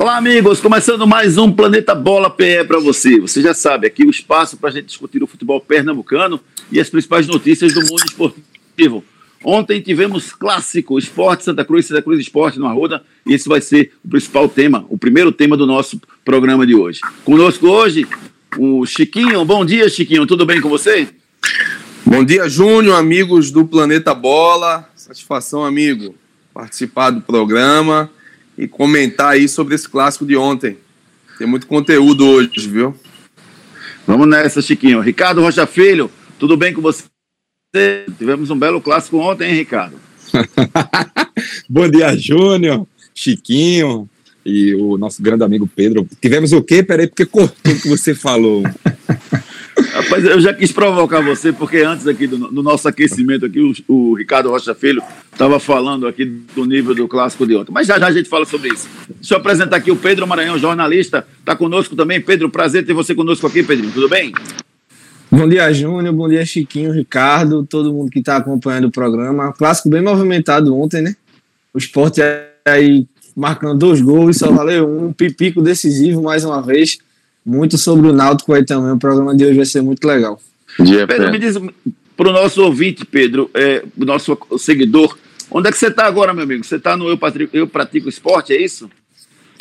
Olá, amigos. Começando mais um Planeta Bola PE para você. Você já sabe, aqui o espaço para a gente discutir o futebol pernambucano e as principais notícias do mundo esportivo. Ontem tivemos clássico Esporte Santa Cruz, Santa Cruz Esporte no Arruda, e esse vai ser o principal tema, o primeiro tema do nosso programa de hoje. Conosco hoje, o Chiquinho. Bom dia, Chiquinho. Tudo bem com você? Bom dia, Júnior, amigos do Planeta Bola. Satisfação, amigo, participar do programa e comentar aí sobre esse clássico de ontem. Tem muito conteúdo hoje, viu? Vamos nessa, Chiquinho. Ricardo Rocha Filho, tudo bem com você? Tivemos um belo clássico ontem, hein, Ricardo? Bom dia, Júnior, Chiquinho e o nosso grande amigo Pedro. Tivemos o quê? Peraí, porque cortou o que você falou. Rapaz, eu já quis provocar você, porque antes aqui do, do nosso aquecimento aqui, o, o Ricardo Rocha Filho estava falando aqui do nível do clássico de ontem. Mas já já a gente fala sobre isso. Deixa eu apresentar aqui o Pedro Maranhão, jornalista, está conosco também. Pedro, prazer ter você conosco aqui, Pedrinho. Tudo bem? Bom dia, Júnior. Bom dia, Chiquinho, Ricardo, todo mundo que está acompanhando o programa. Clássico bem movimentado ontem, né? O esporte aí marcando dois gols, só valeu um pipico decisivo mais uma vez muito sobre o Náutico aí também. O programa de hoje vai ser muito legal. Dia, Pedro, me diz para o nosso ouvinte, Pedro, é, o nosso seguidor, onde é que você está agora, meu amigo? Você está no eu Pratico, eu Pratico Esporte, é isso?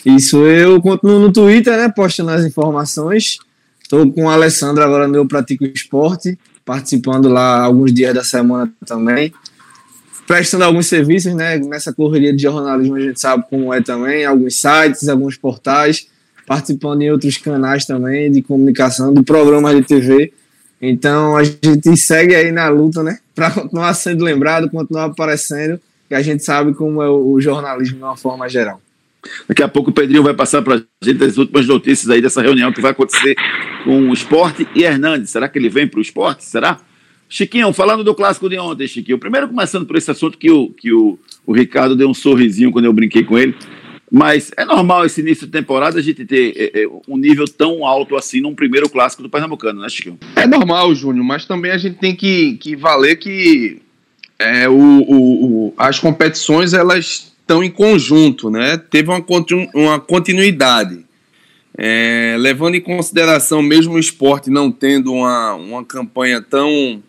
Isso, eu continuo no Twitter, né, postando as informações. Estou com o Alessandro agora no Eu Pratico Esporte, participando lá alguns dias da semana também. Prestando alguns serviços, né, nessa correria de jornalismo a gente sabe como é também, alguns sites, alguns portais participando em outros canais também de comunicação, de programas de TV. Então a gente segue aí na luta, né? Para continuar sendo lembrado, continuar aparecendo, que a gente sabe como é o jornalismo de uma forma geral. Daqui a pouco o Pedrinho vai passar para a gente as últimas notícias aí dessa reunião que vai acontecer com o Esporte e Hernandes. Será que ele vem para o esporte? Será? Chiquinho, falando do clássico de ontem, Chiquinho. Primeiro começando por esse assunto que o, que o, o Ricardo deu um sorrisinho quando eu brinquei com ele. Mas é normal esse início de temporada a gente ter é, é, um nível tão alto assim num primeiro clássico do Pernambucano, né, Chico? É normal, Júnior, mas também a gente tem que, que valer que é, o, o, o, as competições elas estão em conjunto, né? Teve uma, uma continuidade. É, levando em consideração mesmo o esporte não tendo uma, uma campanha tão,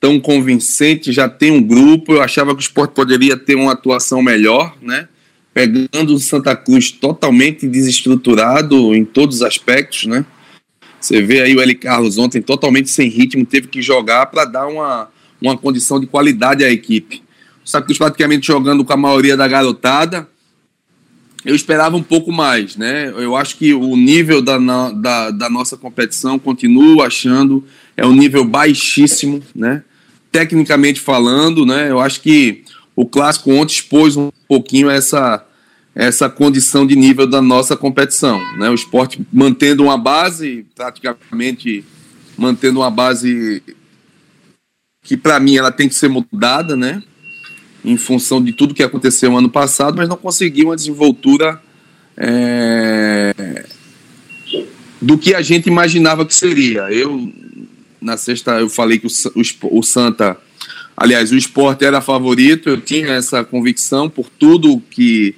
tão convincente, já tem um grupo, eu achava que o esporte poderia ter uma atuação melhor, né? Pegando o Santa Cruz totalmente desestruturado em todos os aspectos, né? Você vê aí o L. Carlos ontem totalmente sem ritmo, teve que jogar para dar uma, uma condição de qualidade à equipe. O Santa Cruz praticamente jogando com a maioria da garotada. Eu esperava um pouco mais, né? Eu acho que o nível da, da, da nossa competição, continuo achando, é um nível baixíssimo, né? Tecnicamente falando, né? Eu acho que o clássico ontem expôs um pouquinho essa, essa condição de nível da nossa competição. Né? O esporte mantendo uma base, praticamente mantendo uma base que para mim ela tem que ser mudada, né? Em função de tudo que aconteceu ano passado, mas não conseguiu uma desenvoltura é, do que a gente imaginava que seria. Eu na sexta eu falei que o, o, o Santa, aliás, o esporte era favorito, eu tinha essa convicção por tudo que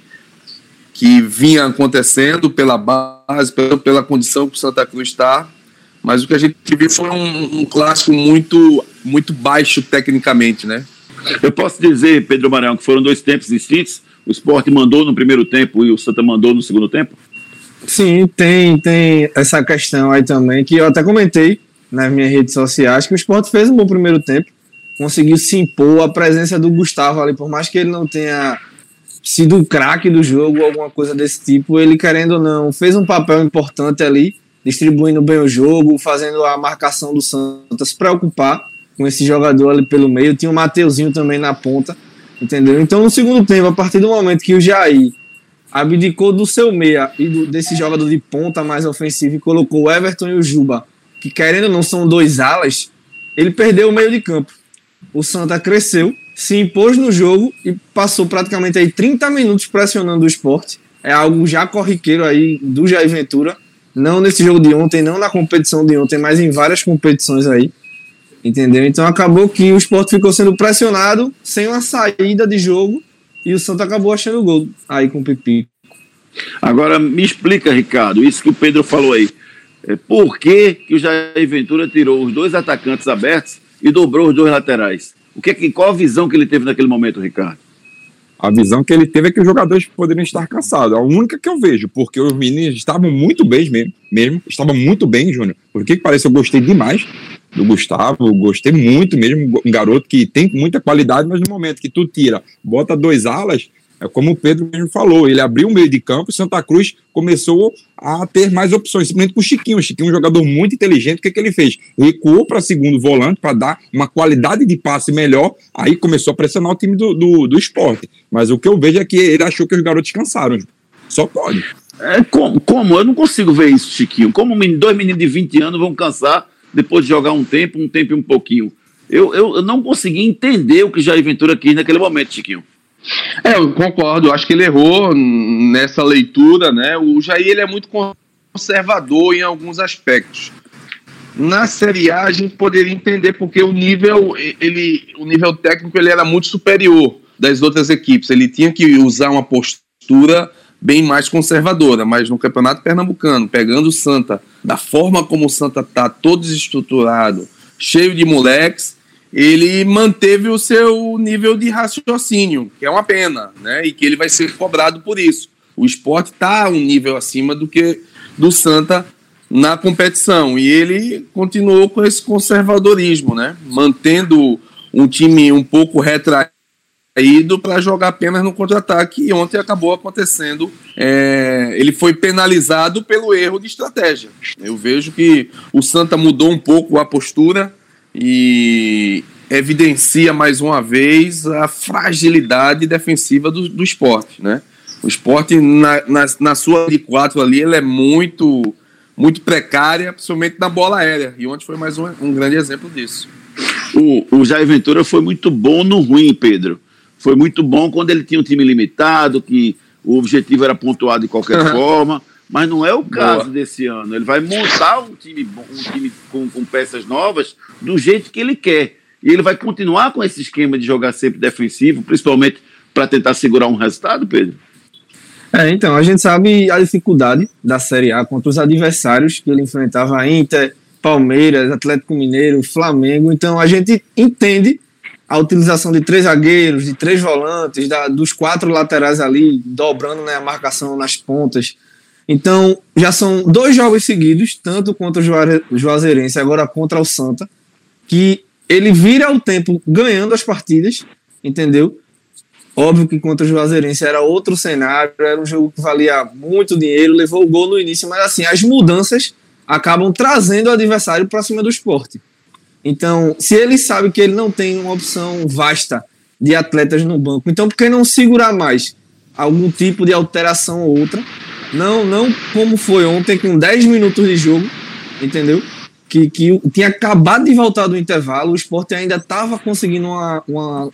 que vinha acontecendo pela base, pela, pela condição que o Santa Cruz está. Mas o que a gente viu foi um, um clássico muito, muito baixo tecnicamente, né? Eu posso dizer, Pedro Maranhão, que foram dois tempos distintos. O esporte mandou no primeiro tempo e o Santa mandou no segundo tempo? Sim, tem, tem essa questão aí também, que eu até comentei nas minhas redes sociais, que o esporte fez um bom primeiro tempo, conseguiu se impor, a presença do Gustavo ali, por mais que ele não tenha sido o craque do jogo, alguma coisa desse tipo, ele querendo ou não, fez um papel importante ali, distribuindo bem o jogo, fazendo a marcação do Santa se preocupar com esse jogador ali pelo meio. Tinha o Mateuzinho também na ponta, entendeu? Então, no segundo tempo, a partir do momento que o Jair abdicou do seu meia e do, desse jogador de ponta mais ofensivo e colocou o Everton e o Juba, que querendo ou não são dois alas, ele perdeu o meio de campo. O Santa cresceu se impôs no jogo e passou praticamente aí 30 minutos pressionando o esporte. É algo já corriqueiro aí do Jair Ventura. Não nesse jogo de ontem, não na competição de ontem, mas em várias competições aí. Entendeu? Então acabou que o esporte ficou sendo pressionado sem uma saída de jogo e o Santos acabou achando gol aí com o Pipi. Agora, me explica, Ricardo, isso que o Pedro falou aí. É, por que, que o Jair Ventura tirou os dois atacantes abertos e dobrou os dois laterais? O que, qual a visão que ele teve naquele momento, Ricardo? A visão que ele teve é que os jogadores poderiam estar cansados. A única que eu vejo, porque os meninos estavam muito bem mesmo, mesmo estavam muito bem, Júnior. Por que parece, eu gostei demais do Gustavo, gostei muito mesmo, um garoto que tem muita qualidade, mas no momento que tu tira, bota dois alas, é como o Pedro mesmo falou, ele abriu o meio de campo e Santa Cruz começou a ter mais opções, simplesmente com o Chiquinho. O Chiquinho é um jogador muito inteligente. O que, que ele fez? Recuou para segundo volante para dar uma qualidade de passe melhor. Aí começou a pressionar o time do, do, do esporte. Mas o que eu vejo é que ele achou que os garotos cansaram. Só pode. É, como, como? Eu não consigo ver isso, Chiquinho. Como dois meninos de 20 anos vão cansar depois de jogar um tempo, um tempo e um pouquinho? Eu, eu, eu não consegui entender o que Jair Ventura quis naquele momento, Chiquinho. É, eu concordo. Eu acho que ele errou nessa leitura, né? O Jair ele é muito conservador em alguns aspectos. Na Série A a gente poderia entender porque o nível ele, o nível técnico ele era muito superior das outras equipes. Ele tinha que usar uma postura bem mais conservadora, mas no Campeonato Pernambucano, pegando o Santa da forma como o Santa tá todo desestruturado, cheio de moleques, ele manteve o seu nível de raciocínio, que é uma pena, né? E que ele vai ser cobrado por isso. O esporte está um nível acima do que do Santa na competição e ele continuou com esse conservadorismo, né? Mantendo um time um pouco retraído para jogar apenas no contra-ataque e ontem acabou acontecendo. É, ele foi penalizado pelo erro de estratégia. Eu vejo que o Santa mudou um pouco a postura e evidencia mais uma vez a fragilidade defensiva do, do esporte, né? O esporte, na, na, na sua de quatro ali, ele é muito, muito precária, principalmente na bola aérea. E ontem foi mais um, um grande exemplo disso. O, o Jair Ventura foi muito bom no ruim, Pedro. Foi muito bom quando ele tinha um time limitado, que o objetivo era pontuar de qualquer forma. Mas não é o caso Boa. desse ano. Ele vai montar um time, um time com, com peças novas do jeito que ele quer. E ele vai continuar com esse esquema de jogar sempre defensivo, principalmente para tentar segurar um resultado, Pedro? É, então, a gente sabe a dificuldade da Série A contra os adversários que ele enfrentava Inter, Palmeiras, Atlético Mineiro, Flamengo. Então, a gente entende a utilização de três zagueiros, de três volantes, da, dos quatro laterais ali, dobrando né, a marcação nas pontas. Então, já são dois jogos seguidos, tanto contra o Juazeirense, agora contra o Santa, que ele vira o tempo ganhando as partidas, entendeu? Óbvio que contra o Juazeirense era outro cenário, era um jogo que valia muito dinheiro, levou o gol no início, mas assim, as mudanças acabam trazendo o adversário para cima do esporte. Então, se ele sabe que ele não tem uma opção vasta de atletas no banco, então por que não segurar mais algum tipo de alteração ou outra não, não como foi ontem, com 10 minutos de jogo, entendeu? Que, que tinha acabado de voltar do intervalo, o esporte ainda estava conseguindo uma, uma,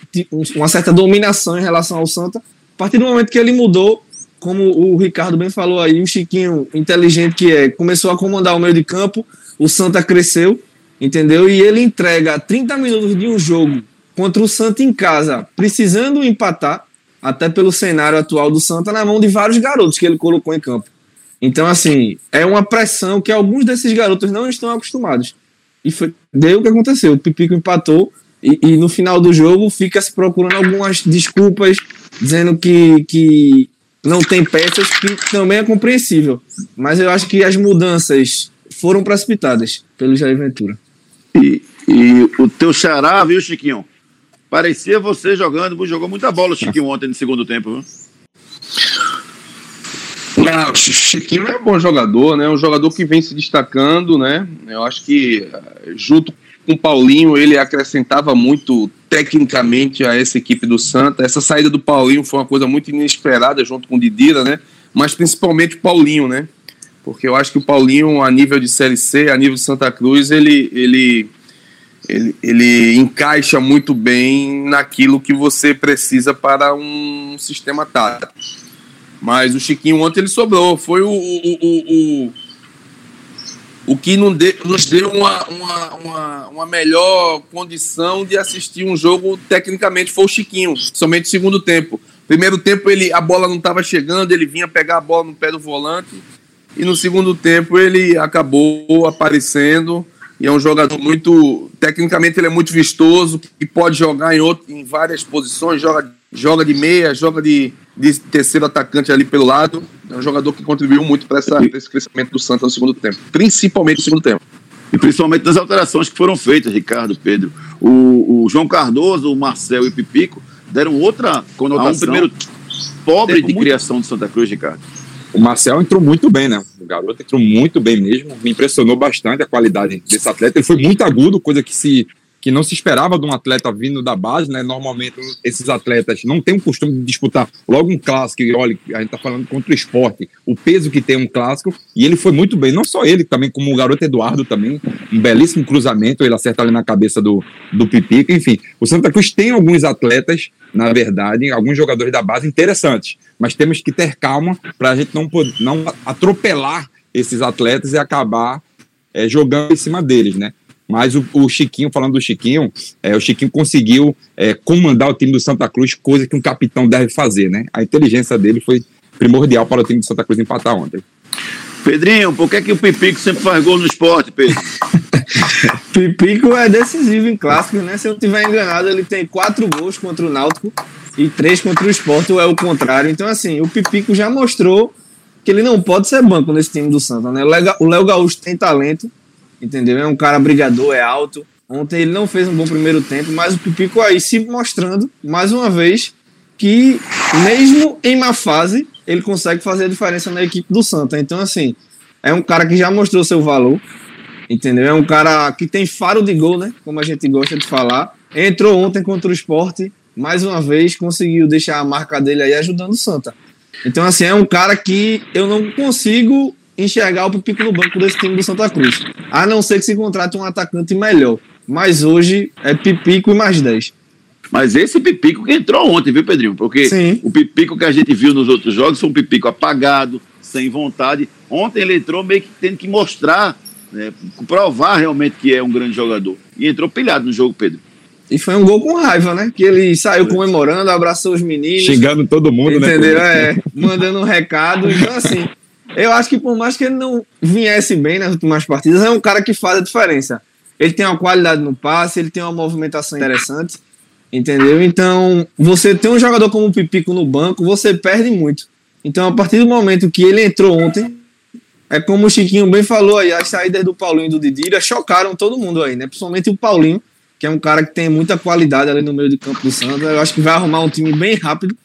uma certa dominação em relação ao Santa. A partir do momento que ele mudou, como o Ricardo bem falou aí, o Chiquinho inteligente que é, começou a comandar o meio de campo, o Santa cresceu, entendeu? E ele entrega 30 minutos de um jogo contra o Santa em casa, precisando empatar, até pelo cenário atual do Santa, na mão de vários garotos que ele colocou em campo. Então, assim, é uma pressão que alguns desses garotos não estão acostumados. E foi, deu o que aconteceu. O Pipico empatou e, e, no final do jogo fica se procurando algumas desculpas, dizendo que, que não tem peças, que também é compreensível. Mas eu acho que as mudanças foram precipitadas pelo Jair Ventura. E, e o teu xará, viu, Chiquinho? Parecia você jogando, jogou muita bola o Chiquinho ontem no segundo tempo, viu? O Chiquinho é um bom jogador, né? Um jogador que vem se destacando, né? Eu acho que eh, junto com o Paulinho ele acrescentava muito tecnicamente a essa equipe do Santa. Essa saída do Paulinho foi uma coisa muito inesperada junto com o Didira, né? Mas principalmente o Paulinho, né? Porque eu acho que o Paulinho, a nível de Série C, a nível de Santa Cruz, ele, ele ele, ele encaixa muito bem naquilo que você precisa para um sistema tático. Mas o Chiquinho ontem ele sobrou. Foi o, o, o, o, o que nos deu uma, uma, uma, uma, melhor condição de assistir um jogo tecnicamente foi o Chiquinho, somente segundo tempo. Primeiro tempo ele a bola não estava chegando, ele vinha pegar a bola no pé do volante. E no segundo tempo ele acabou aparecendo e é um jogador muito tecnicamente ele é muito vistoso e pode jogar em, outro, em várias posições, joga, joga de meia, joga de, de terceiro atacante ali pelo lado. É um jogador que contribuiu muito para esse crescimento do Santos no segundo tempo, principalmente no segundo tempo. E principalmente nas alterações que foram feitas, Ricardo, Pedro. O, o João Cardoso, o Marcel e o Pipico deram outra conotação. Um primeiro pobre de muito... criação de Santa Cruz, Ricardo. O Marcel entrou muito bem, né? O garoto entrou muito bem mesmo. Me impressionou bastante a qualidade desse atleta. Ele foi muito agudo, coisa que se que não se esperava de um atleta vindo da base, né? Normalmente esses atletas não têm o costume de disputar logo um clássico, e olha, a gente tá falando contra o esporte, o peso que tem um clássico, e ele foi muito bem, não só ele, também como o garoto Eduardo também, um belíssimo cruzamento, ele acerta ali na cabeça do, do Pipico, enfim, o Santa Cruz tem alguns atletas, na verdade, alguns jogadores da base interessantes, mas temos que ter calma para a gente não, não atropelar esses atletas e acabar é, jogando em cima deles, né? Mas o, o, Chiquinho, falando do Chiquinho, é, o Chiquinho conseguiu é, comandar o time do Santa Cruz, coisa que um capitão deve fazer, né? A inteligência dele foi primordial para o time do Santa Cruz empatar ontem. Pedrinho, por que, que o Pipico sempre faz gol no esporte, Pedro? Pipico é decisivo em clássicos, né? Se eu não estiver enganado, ele tem quatro gols contra o Náutico e três contra o esporte, ou é o contrário. Então, assim, o Pipico já mostrou que ele não pode ser banco nesse time do Santa, né? O Léo Gaúcho tem talento, entendeu? É um cara brigador, é alto. Ontem ele não fez um bom primeiro tempo, mas o Pipico aí se mostrando, mais uma vez, que mesmo em má fase, ele consegue fazer a diferença na equipe do Santa. Então, assim, é um cara que já mostrou seu valor, entendeu? É um cara que tem faro de gol, né? Como a gente gosta de falar. Entrou ontem contra o esporte, mais uma vez, conseguiu deixar a marca dele aí ajudando o Santa. Então, assim, é um cara que eu não consigo enxergar o Pipico no banco desse time do Santa Cruz. A não ser que se contrate um atacante melhor. Mas hoje é Pipico e mais 10. Mas esse Pipico que entrou ontem, viu, Pedrinho? Porque Sim. o Pipico que a gente viu nos outros jogos foi um Pipico apagado, sem vontade. Ontem ele entrou meio que tendo que mostrar, né, provar realmente que é um grande jogador. E entrou pilhado no jogo, Pedro. E foi um gol com raiva, né? Que ele saiu comemorando, abraçou os meninos. Xingando todo mundo, entendeu? né? Entendeu? É, mandando um recado. Então, assim, eu acho que por mais que ele não viesse bem nas últimas partidas, é um cara que faz a diferença. Ele tem uma qualidade no passe, ele tem uma movimentação interessante, entendeu? Então, você tem um jogador como o Pipico no banco, você perde muito. Então, a partir do momento que ele entrou ontem, é como o Chiquinho bem falou aí, as saídas do Paulinho e do Didira chocaram todo mundo aí, né? Principalmente o Paulinho, que é um cara que tem muita qualidade ali no meio de campo do Santos. Eu acho que vai arrumar um time bem rápido,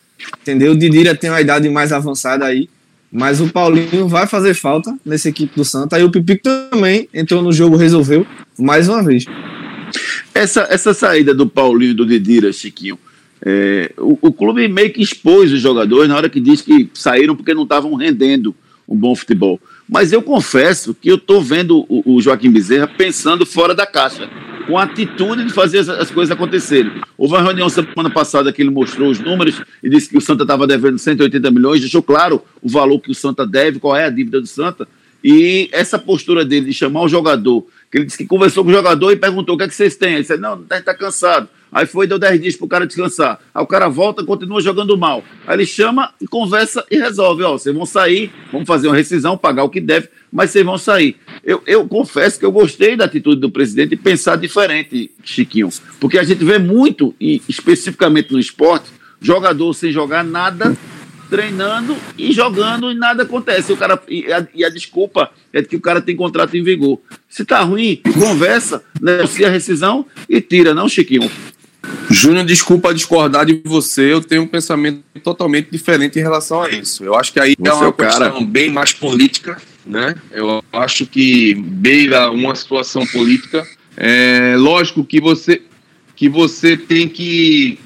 entendeu? O Didira tem uma idade mais avançada aí. Mas o Paulinho vai fazer falta nessa equipe do Santa. Aí o Pipico também entrou no jogo, resolveu mais uma vez. Essa, essa saída do Paulinho e do Didira, Chiquinho, é, o, o, clube meio que expôs os jogadores na hora que disse que saíram porque não estavam rendendo um bom futebol. Mas eu confesso que eu estou vendo o, Joaquim Bezerra pensando fora da caixa com a atitude de fazer as, coisas acontecerem. Houve uma reunião semana passada que ele mostrou os números e disse que o Santa estava devendo 180 milhões, deixou claro o valor que o Santa deve, qual é a dívida do Santa. E essa postura dele de chamar o jogador, que ele disse que conversou com o jogador e perguntou o que é que vocês têm. Ele disse, não, está cansado. Aí foi, deu 10 dias pro cara descansar. Aí o cara volta e continua jogando mal. Aí ele chama e conversa e resolve. Ó, vocês vão sair, vamos fazer uma rescisão, pagar o que deve, mas vocês vão sair. Eu, eu confesso que eu gostei da atitude do presidente de pensar diferente, Chiquinho. Porque a gente vê muito, e especificamente no esporte, jogador sem jogar nada treinando e jogando e nada acontece. O cara, e a, e a desculpa é que o cara tem contrato em vigor. Se tá ruim, conversa, negocia a rescisão e tira, não, Chiquinho? Júnior, desculpa discordar de você, eu tenho um pensamento totalmente diferente em relação a isso. Eu acho que aí você é uma é questão cara. bem mais política, né? Eu acho que beira uma situação política. É lógico que você que você tem que,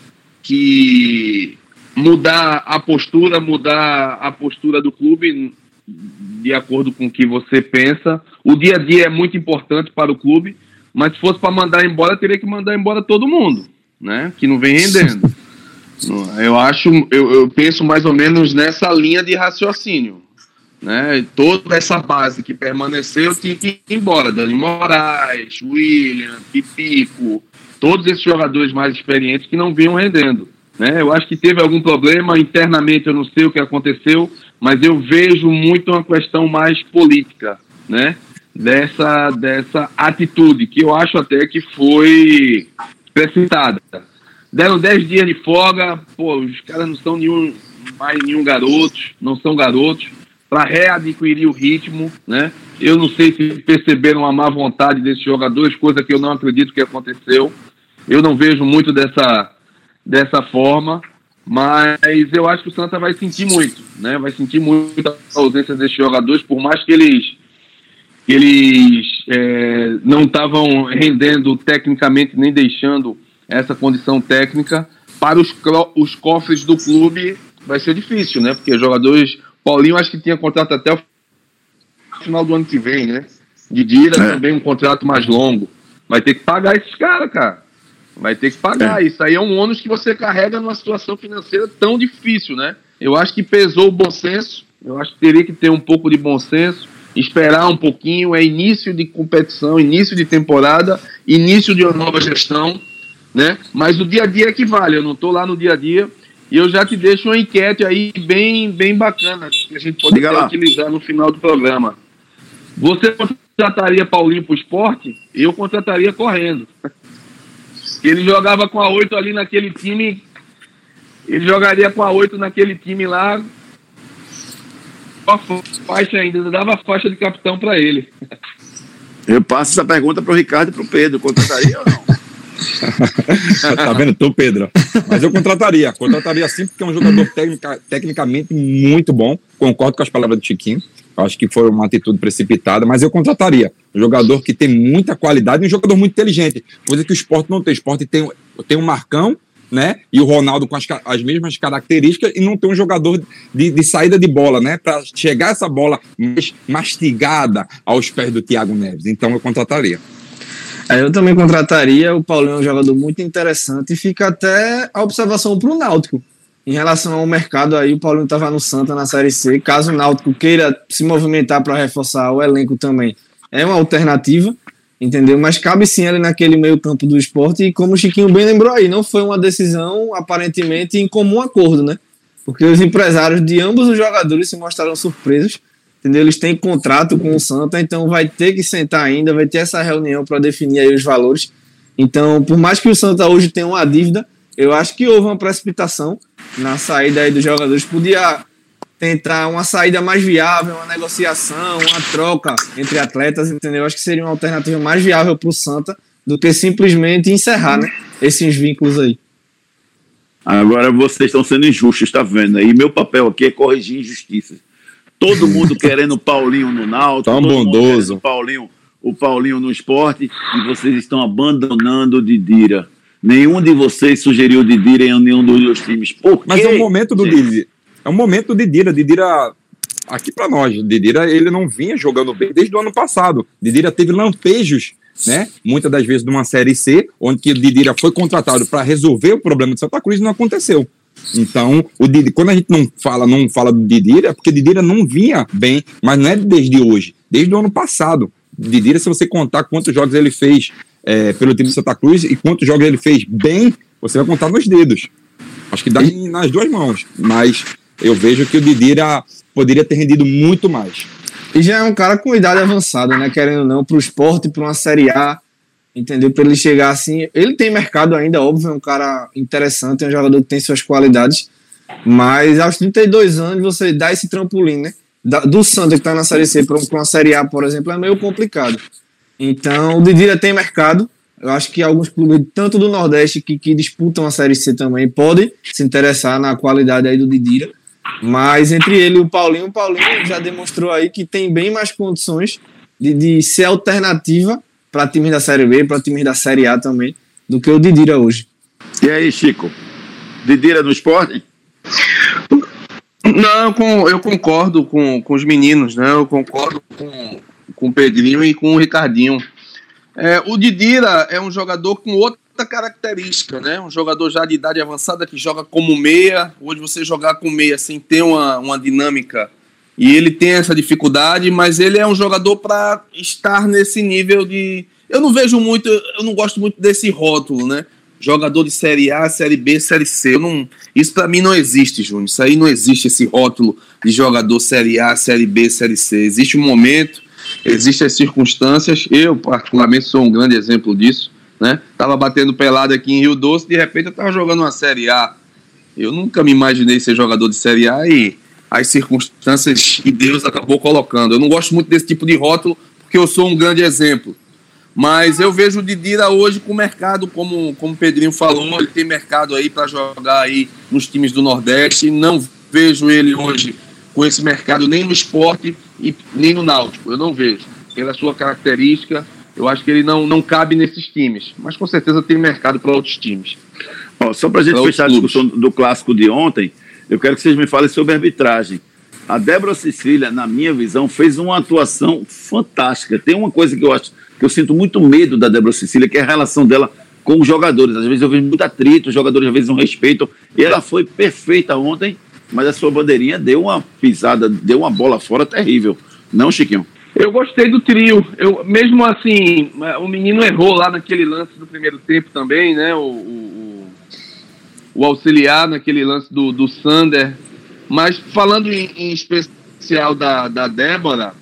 que mudar a postura, mudar a postura do clube de acordo com o que você pensa. O dia a dia é muito importante para o clube, mas se fosse para mandar embora, teria que mandar embora todo mundo, né? Que não vem rendendo. Eu acho, eu, eu penso mais ou menos nessa linha de raciocínio. Né? Toda essa base que permaneceu tinha que ir embora. Dani Moraes, William, Pipico, todos esses jogadores mais experientes que não vinham rendendo. Né? Eu acho que teve algum problema internamente, eu não sei o que aconteceu, mas eu vejo muito uma questão mais política, né? Dessa, dessa atitude, que eu acho até que foi precipitada. Deram 10 dias de folga, pô, os caras não são nenhum, mais nenhum garotos, não são garotos, para readquirir o ritmo, né? Eu não sei se perceberam a má vontade desses jogadores, coisa que eu não acredito que aconteceu. Eu não vejo muito dessa, dessa forma, mas eu acho que o Santa vai sentir muito, né? Vai sentir muito a ausência desses jogadores, por mais que eles eles é, não estavam rendendo tecnicamente nem deixando essa condição técnica para os, os cofres do clube vai ser difícil, né? Porque jogadores Paulinho acho que tinha contrato até o final do ano que vem, né? Didira é. também um contrato mais longo. Vai ter que pagar esses caras, cara. Vai ter que pagar. É. Isso aí é um ônus que você carrega numa situação financeira tão difícil, né? Eu acho que pesou o bom senso. Eu acho que teria que ter um pouco de bom senso. Esperar um pouquinho. É início de competição, início de temporada, início de uma nova gestão, né? Mas o dia a dia é que vale. Eu não estou lá no dia a dia. E eu já te deixo uma enquete aí bem, bem bacana que a gente pode utilizar no final do programa. Você contrataria Paulinho para o esporte? Eu contrataria correndo. Ele jogava com a 8 ali naquele time. Ele jogaria com a 8 naquele time lá. A faixa ainda, dava faixa de capitão para ele. Eu passo essa pergunta para o Ricardo e para o Pedro. Contrataria ou não? tá vendo tu, Pedro? Mas eu contrataria. Contrataria sim, porque é um jogador tecnica, tecnicamente muito bom. Concordo com as palavras do Chiquinho. Acho que foi uma atitude precipitada, mas eu contrataria. Um jogador que tem muita qualidade e um jogador muito inteligente. Coisa que o esporte não tem. O esporte tem, tem um Marcão, né? E o Ronaldo com as, as mesmas características e não tem um jogador de, de saída de bola, né? Para chegar essa bola mais mastigada aos pés do Thiago Neves. Então eu contrataria. É, eu também contrataria. O Paulinho é um jogador muito interessante e fica até a observação para o Náutico em relação ao mercado aí, o Paulinho estava no Santa na Série C. Caso o Náutico queira se movimentar para reforçar o elenco também, é uma alternativa, entendeu? Mas cabe sim ali naquele meio campo do esporte. E como o Chiquinho bem lembrou aí, não foi uma decisão aparentemente em comum acordo, né? Porque os empresários de ambos os jogadores se mostraram surpresos, entendeu? Eles têm contrato com o Santa, então vai ter que sentar ainda, vai ter essa reunião para definir aí os valores. Então, por mais que o Santa hoje tenha uma dívida, eu acho que houve uma precipitação na saída aí dos jogadores. Podia tentar uma saída mais viável, uma negociação, uma troca entre atletas, entendeu? Eu acho que seria uma alternativa mais viável para o Santa do que simplesmente encerrar né, esses vínculos aí. Agora vocês estão sendo injustos, está vendo? E meu papel aqui é corrigir injustiças. Todo mundo querendo o Paulinho no Náutico, Tão bondoso. o Paulinho, o Paulinho no esporte, e vocês estão abandonando o Didira. Nenhum de vocês sugeriu o Didira em nenhum dos dois times. Por Mas é o momento do Didira. É o momento do Didira. Didira, aqui para nós, Didira, ele não vinha jogando bem desde o ano passado. Didira teve lampejos, né? Muitas das vezes numa Série C, onde o Didira foi contratado para resolver o problema de Santa Cruz e não aconteceu. Então, o Didira, quando a gente não fala, não fala do Didira, é porque Didira não vinha bem, mas não é desde hoje, desde o ano passado. Didira, se você contar quantos jogos ele fez é, pelo time de Santa Cruz e quantos jogos ele fez bem, você vai contar nos dedos. Acho que dá nas duas mãos, mas eu vejo que o Didira poderia ter rendido muito mais. E já é um cara com idade avançada, né? Querendo ou não, para o esporte, para uma Série A, entendeu? Para ele chegar assim. Ele tem mercado ainda, óbvio, é um cara interessante, é um jogador que tem suas qualidades, mas aos 32 anos você dá esse trampolim, né? do Santa que está na Série C para uma Série A, por exemplo, é meio complicado. Então, o Didira tem mercado. Eu acho que alguns clubes, tanto do Nordeste, que, que disputam a Série C também, podem se interessar na qualidade aí do Didira. Mas entre ele e o Paulinho, o Paulinho já demonstrou aí que tem bem mais condições de, de ser alternativa para times da Série B, para times da Série A também, do que o Didira hoje. E aí, Chico? Didira no esporte? Não, com, eu concordo com, com os meninos, né? Eu concordo com, com o Pedrinho e com o Ricardinho. É, o Didira é um jogador com outra característica, né? Um jogador já de idade avançada que joga como meia. Hoje você jogar com meia sem ter uma, uma dinâmica e ele tem essa dificuldade, mas ele é um jogador para estar nesse nível de. Eu não vejo muito, eu não gosto muito desse rótulo, né? jogador de Série A, Série B, Série C. Eu não, isso para mim não existe, Júnior. Isso aí não existe esse rótulo de jogador Série A, Série B, Série C. Existe um momento, existem as circunstâncias. Eu, particularmente, sou um grande exemplo disso. Né? Tava batendo pelado aqui em Rio Doce, de repente eu tava jogando uma Série A. Eu nunca me imaginei ser jogador de Série A e as circunstâncias e Deus acabou colocando. Eu não gosto muito desse tipo de rótulo porque eu sou um grande exemplo. Mas eu vejo o Didira hoje com o mercado, como, como o Pedrinho falou, ele tem mercado aí para jogar aí nos times do Nordeste. Não vejo ele hoje com esse mercado nem no esporte e nem no Náutico. Eu não vejo. Pela sua característica, eu acho que ele não, não cabe nesses times. Mas com certeza tem mercado para outros times. Ó, só para a gente fechar a discussão do clássico de ontem, eu quero que vocês me falem sobre arbitragem. A Débora Cecília, na minha visão, fez uma atuação fantástica. Tem uma coisa que eu acho que eu sinto muito medo da Débora Cecília, que é a relação dela com os jogadores. Às vezes eu vejo muito atrito, os jogadores às vezes não respeitam. E ela foi perfeita ontem, mas a sua bandeirinha deu uma pisada, deu uma bola fora terrível. Não, Chiquinho? Eu gostei do trio. Eu, mesmo assim, o menino errou lá naquele lance do primeiro tempo também, né? O, o, o auxiliar naquele lance do, do Sander. Mas falando em, em especial da, da Débora,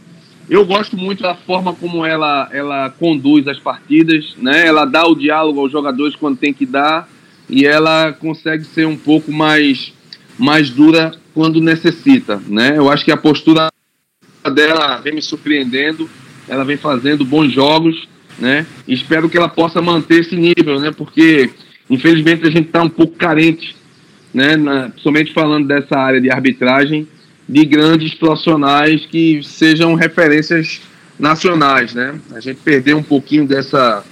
eu gosto muito da forma como ela, ela conduz as partidas, né? Ela dá o diálogo aos jogadores quando tem que dar e ela consegue ser um pouco mais, mais dura quando necessita, né? Eu acho que a postura dela vem me surpreendendo, ela vem fazendo bons jogos, né? Espero que ela possa manter esse nível, né? Porque infelizmente a gente está um pouco carente, né? Na, somente falando dessa área de arbitragem de grandes profissionais que sejam referências nacionais, né? A gente perdeu um pouquinho dessa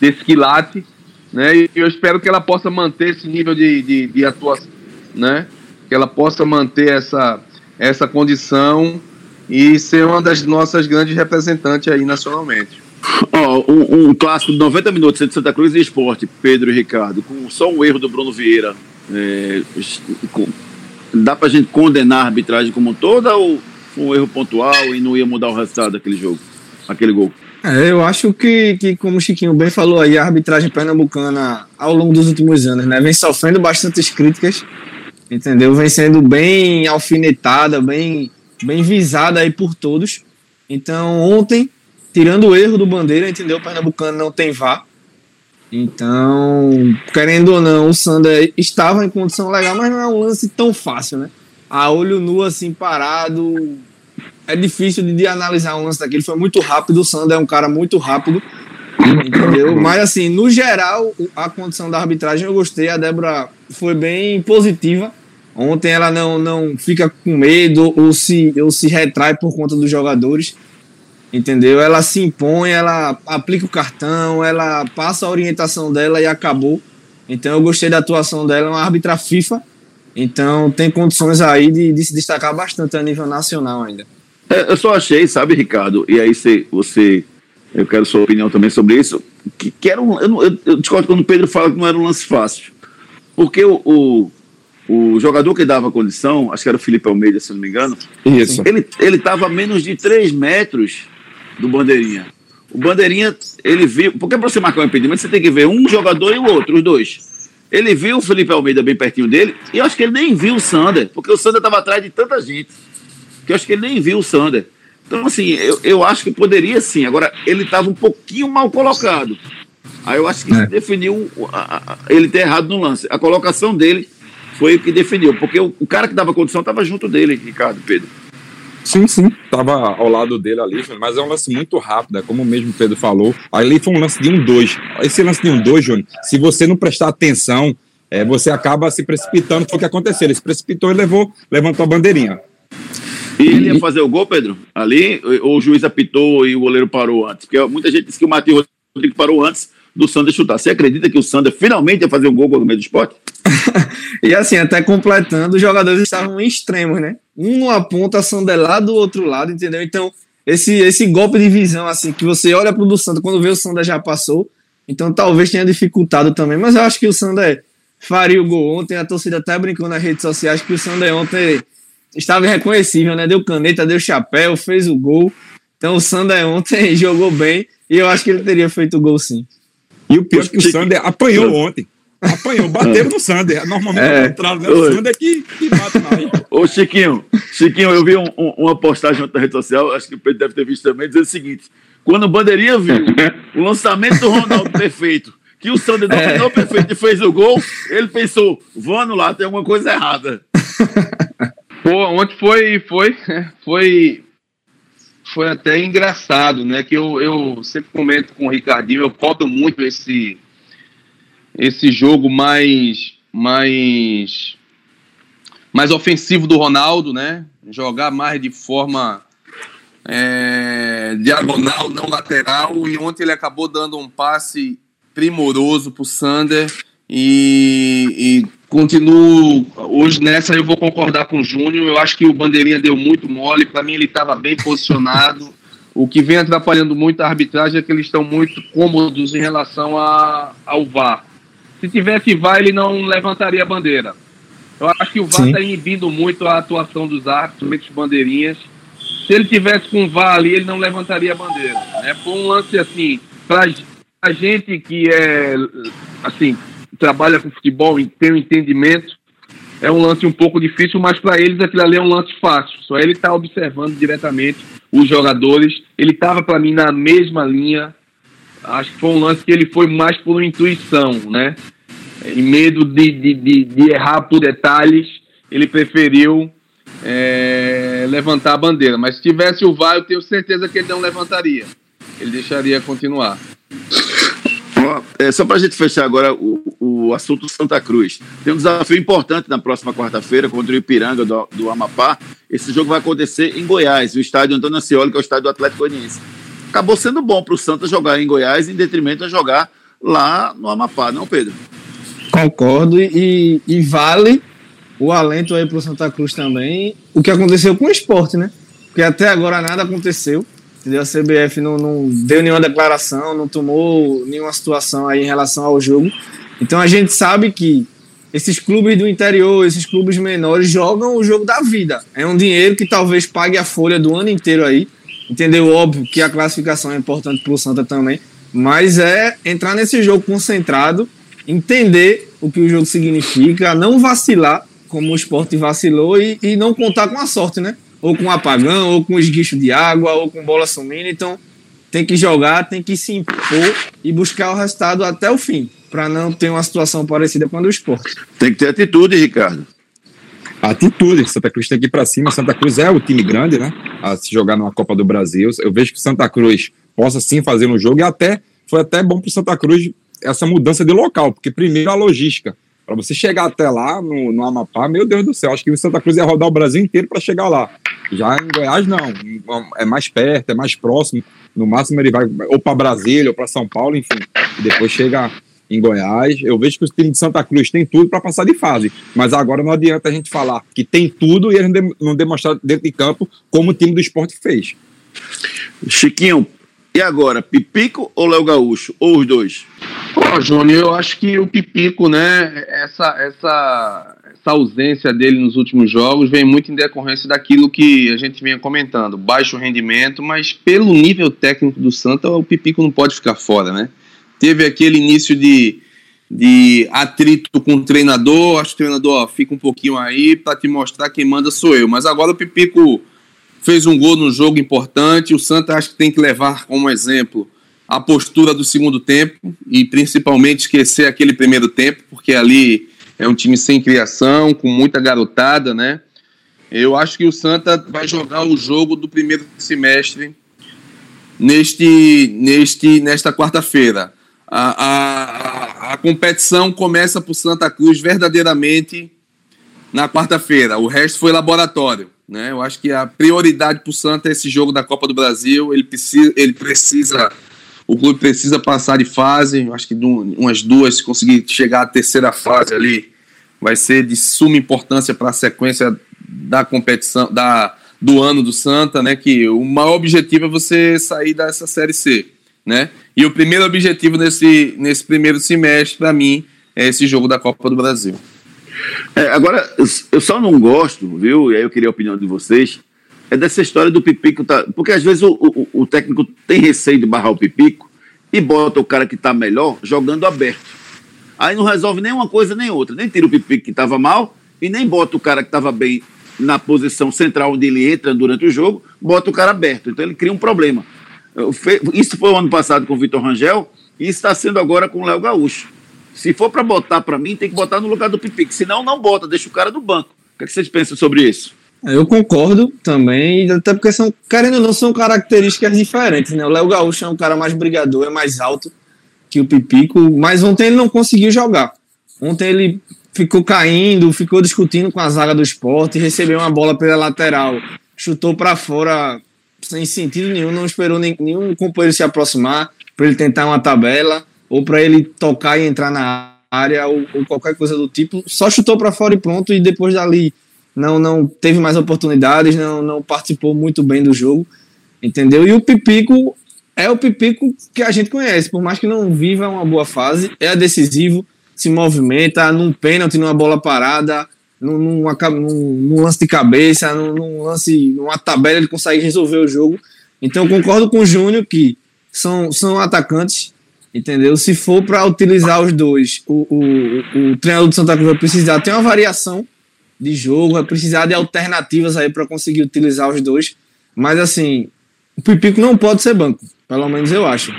desse quilate, né? E eu espero que ela possa manter esse nível de, de, de atuação, né? Que ela possa manter essa essa condição e ser uma das nossas grandes representantes aí nacionalmente. Oh, um, um, clássico de 90 minutos entre Santa Cruz e Esporte, Pedro e Ricardo, com só um erro do Bruno Vieira, é, com, dá pra gente condenar a arbitragem como toda ou foi um erro pontual e não ia mudar o resultado daquele jogo, aquele gol? É, eu acho que, que, como o Chiquinho bem falou aí, a arbitragem pernambucana ao longo dos últimos anos, né, vem sofrendo bastantes críticas, entendeu? Vem sendo bem alfinetada, bem, bem visada aí por todos. Então, ontem, tirando o erro do Bandeira, entendeu? O Pernambucano não tem VAR. Então, querendo ou não, o Sander estava em condição legal, mas não é um lance tão fácil, né? A olho nu, assim, parado. É difícil de, de analisar um lance daquele. Foi muito rápido. O Sander é um cara muito rápido. Entendeu? Mas, assim, no geral, a condição da arbitragem eu gostei. A Débora foi bem positiva. Ontem ela não, não fica com medo ou se, ou se retrai por conta dos jogadores entendeu? Ela se impõe, ela aplica o cartão, ela passa a orientação dela e acabou. Então eu gostei da atuação dela, é uma árbitra FIFA, então tem condições aí de, de se destacar bastante a nível nacional ainda. É, eu só achei, sabe, Ricardo, e aí você, você eu quero sua opinião também sobre isso, que, que era um, eu, eu, discordo quando o Pedro fala que não era um lance fácil, porque o, o o jogador que dava condição, acho que era o Felipe Almeida, se não me engano. Isso. Ele estava a menos de 3 metros do Bandeirinha. O Bandeirinha, ele viu. Porque para você marcar um impedimento, você tem que ver um jogador e o outro, os dois. Ele viu o Felipe Almeida bem pertinho dele, e eu acho que ele nem viu o Sander, porque o Sander estava atrás de tanta gente, que eu acho que ele nem viu o Sander. Então, assim, eu, eu acho que poderia sim. Agora, ele estava um pouquinho mal colocado. Aí eu acho que é. definiu a, a, ele ter errado no lance. A colocação dele foi o que definiu, porque o, o cara que dava condição estava junto dele, Ricardo, Pedro. Sim, sim, estava ao lado dele ali, mas é um lance muito rápido, é como o mesmo Pedro falou. Ali foi um lance de um dois. Esse lance de um dois, Júnior, se você não prestar atenção, é, você acaba se precipitando. Foi o que aconteceu. Ele se precipitou e levou, levantou a bandeirinha. E ele ia fazer o gol, Pedro? Ali, ou o juiz apitou e o goleiro parou antes? Porque muita gente disse que o Matheus Rodrigues parou antes do Sander chutar. Você acredita que o Sander finalmente ia fazer um gol no meio do esporte? e assim, até completando, os jogadores estavam em extremos, né? Um numa ponta, Sander lá do outro lado, entendeu? Então, esse, esse golpe de visão, assim, que você olha pro do Sander, quando vê o Sander já passou, então talvez tenha dificultado também, mas eu acho que o Sander faria o gol ontem, a torcida até brincou nas redes sociais que o Sander ontem estava irreconhecível, né? Deu caneta, deu chapéu, fez o gol. Então o Sander ontem jogou bem e eu acho que ele teria feito o gol sim. E o pior é que o Sander apanhou ontem. Apanhou, bateu no Sander. Normalmente é, é o contrário, né? O Sander é que, que bate mais. Ô, Chiquinho, Chiquinho, eu vi um, um, uma postagem na rede social, acho que o Pedro deve ter visto também, dizendo o seguinte: quando o Bandeirinha viu o lançamento do Ronaldo perfeito, que o Sander dominou é. perfeito e fez o gol, ele pensou: vou anular, tem alguma coisa errada. Pô, ontem foi, foi, foi, foi até engraçado, né? Que eu, eu sempre comento com o Ricardinho, eu cobro muito esse esse jogo mais mais mais ofensivo do Ronaldo, né? Jogar mais de forma é, diagonal, não lateral. E ontem ele acabou dando um passe primoroso para o Sander e, e continuo hoje nessa eu vou concordar com o Júnior. Eu acho que o bandeirinha deu muito mole. Para mim ele estava bem posicionado. O que vem atrapalhando muito a arbitragem é que eles estão muito cômodos em relação a, ao VAR. Se tivesse VAR, ele não levantaria a bandeira. Eu acho que o VAR está inibindo muito a atuação dos árbitros, dos bandeirinhas. Se ele tivesse com o VAR ali, ele não levantaria a bandeira. Né? Foi um lance assim, para a gente que é assim, trabalha com futebol tem um entendimento, é um lance um pouco difícil, mas para eles aquilo ali é um lance fácil. Só ele está observando diretamente os jogadores. Ele estava para mim na mesma linha acho que foi um lance que ele foi mais por intuição, né? Em medo de, de, de, de errar por detalhes, ele preferiu é, levantar a bandeira. Mas se tivesse o VAR, eu tenho certeza que ele não levantaria. Ele deixaria continuar. É, só para a gente fechar agora o, o assunto Santa Cruz. Tem um desafio importante na próxima quarta-feira contra o Ipiranga do, do Amapá. Esse jogo vai acontecer em Goiás, o estádio Antônio Ascioli, que é o estádio do Atlético Goianiense acabou sendo bom para o Santa jogar em Goiás em detrimento a jogar lá no Amapá, não, Pedro? Concordo e, e vale o alento aí para o Santa Cruz também o que aconteceu com o esporte, né? Porque até agora nada aconteceu. Entendeu? A CBF não, não deu nenhuma declaração, não tomou nenhuma situação aí em relação ao jogo. Então a gente sabe que esses clubes do interior, esses clubes menores jogam o jogo da vida. É um dinheiro que talvez pague a folha do ano inteiro aí Entendeu? Óbvio que a classificação é importante para o Santa também, mas é entrar nesse jogo concentrado, entender o que o jogo significa, não vacilar como o esporte vacilou e, e não contar com a sorte, né? Ou com apagão, ou com esguicho de água, ou com bola sumindo. Então tem que jogar, tem que se impor e buscar o resultado até o fim, para não ter uma situação parecida com a do esporte. Tem que ter atitude, Ricardo atitude. Santa Cruz tem que ir para cima. Santa Cruz é o time grande, né? A se jogar numa Copa do Brasil. Eu vejo que Santa Cruz possa sim fazer um jogo e até foi até bom para Santa Cruz essa mudança de local, porque primeiro a logística. Para você chegar até lá no, no Amapá, meu Deus do céu, acho que o Santa Cruz ia rodar o Brasil inteiro para chegar lá. Já em Goiás, não. É mais perto, é mais próximo. No máximo ele vai ou para Brasília ou para São Paulo, enfim. E depois chega em Goiás. Eu vejo que o time de Santa Cruz tem tudo para passar de fase, mas agora não adianta a gente falar que tem tudo e eles não demonstrar dentro de campo como o time do esporte fez. Chiquinho, e agora, Pipico ou Léo Gaúcho? Ou os dois? Pô, Júnior, eu acho que o Pipico, né, essa, essa, essa ausência dele nos últimos jogos vem muito em decorrência daquilo que a gente vinha comentando, baixo rendimento, mas pelo nível técnico do Santa, o Pipico não pode ficar fora, né? teve aquele início de, de atrito com o treinador, acho que o treinador ó, fica um pouquinho aí para te mostrar quem manda sou eu. Mas agora o Pipico fez um gol no jogo importante, o Santa acho que tem que levar como exemplo a postura do segundo tempo e principalmente esquecer aquele primeiro tempo, porque ali é um time sem criação, com muita garotada, né? Eu acho que o Santa vai jogar o jogo do primeiro semestre neste, neste, nesta quarta-feira a, a, a competição começa para o Santa Cruz verdadeiramente na quarta-feira. O resto foi laboratório. Né? Eu acho que a prioridade para o Santa é esse jogo da Copa do Brasil. Ele precisa, ele precisa, o clube precisa passar de fase. Eu acho que umas duas, se conseguir chegar à terceira fase ali, vai ser de suma importância para a sequência da competição, da, do ano do Santa, né? Que o maior objetivo é você sair dessa série C né? E o primeiro objetivo nesse, nesse primeiro semestre, para mim, é esse jogo da Copa do Brasil. É, agora, eu só não gosto, viu? E aí eu queria a opinião de vocês. É dessa história do Pipico, tá, porque às vezes o, o, o técnico tem receio de barrar o Pipico e bota o cara que está melhor jogando aberto. Aí não resolve nem uma coisa nem outra. Nem tira o Pipico que estava mal e nem bota o cara que estava bem na posição central onde ele entra durante o jogo, bota o cara aberto. Então ele cria um problema. Isso foi o ano passado com o Vitor Rangel e está sendo agora com o Léo Gaúcho. Se for para botar para mim, tem que botar no lugar do Pipico. Senão, não bota, deixa o cara no banco. O que, é que vocês pensam sobre isso? Eu concordo também, até porque são, querendo ou não, são características diferentes, né? O Léo Gaúcho é um cara mais brigador, é mais alto que o Pipico, mas ontem ele não conseguiu jogar. Ontem ele ficou caindo, ficou discutindo com a zaga do esporte, recebeu uma bola pela lateral, chutou para fora sem sentido nenhum, não esperou nenhum companheiro se aproximar para ele tentar uma tabela ou para ele tocar e entrar na área ou, ou qualquer coisa do tipo, só chutou para fora e pronto e depois dali não não teve mais oportunidades, não não participou muito bem do jogo, entendeu? E o Pipico é o Pipico que a gente conhece, por mais que não viva uma boa fase, é decisivo, se movimenta num pênalti, numa bola parada, num, numa, num, num lance de cabeça, num, num, lance, numa tabela, ele consegue resolver o jogo. Então concordo com o Júnior que são, são atacantes, entendeu? Se for para utilizar os dois, o, o, o treinador do Santa Cruz vai precisar ter uma variação de jogo, vai precisar de alternativas aí para conseguir utilizar os dois. Mas assim, o Pipico não pode ser banco, pelo menos eu acho.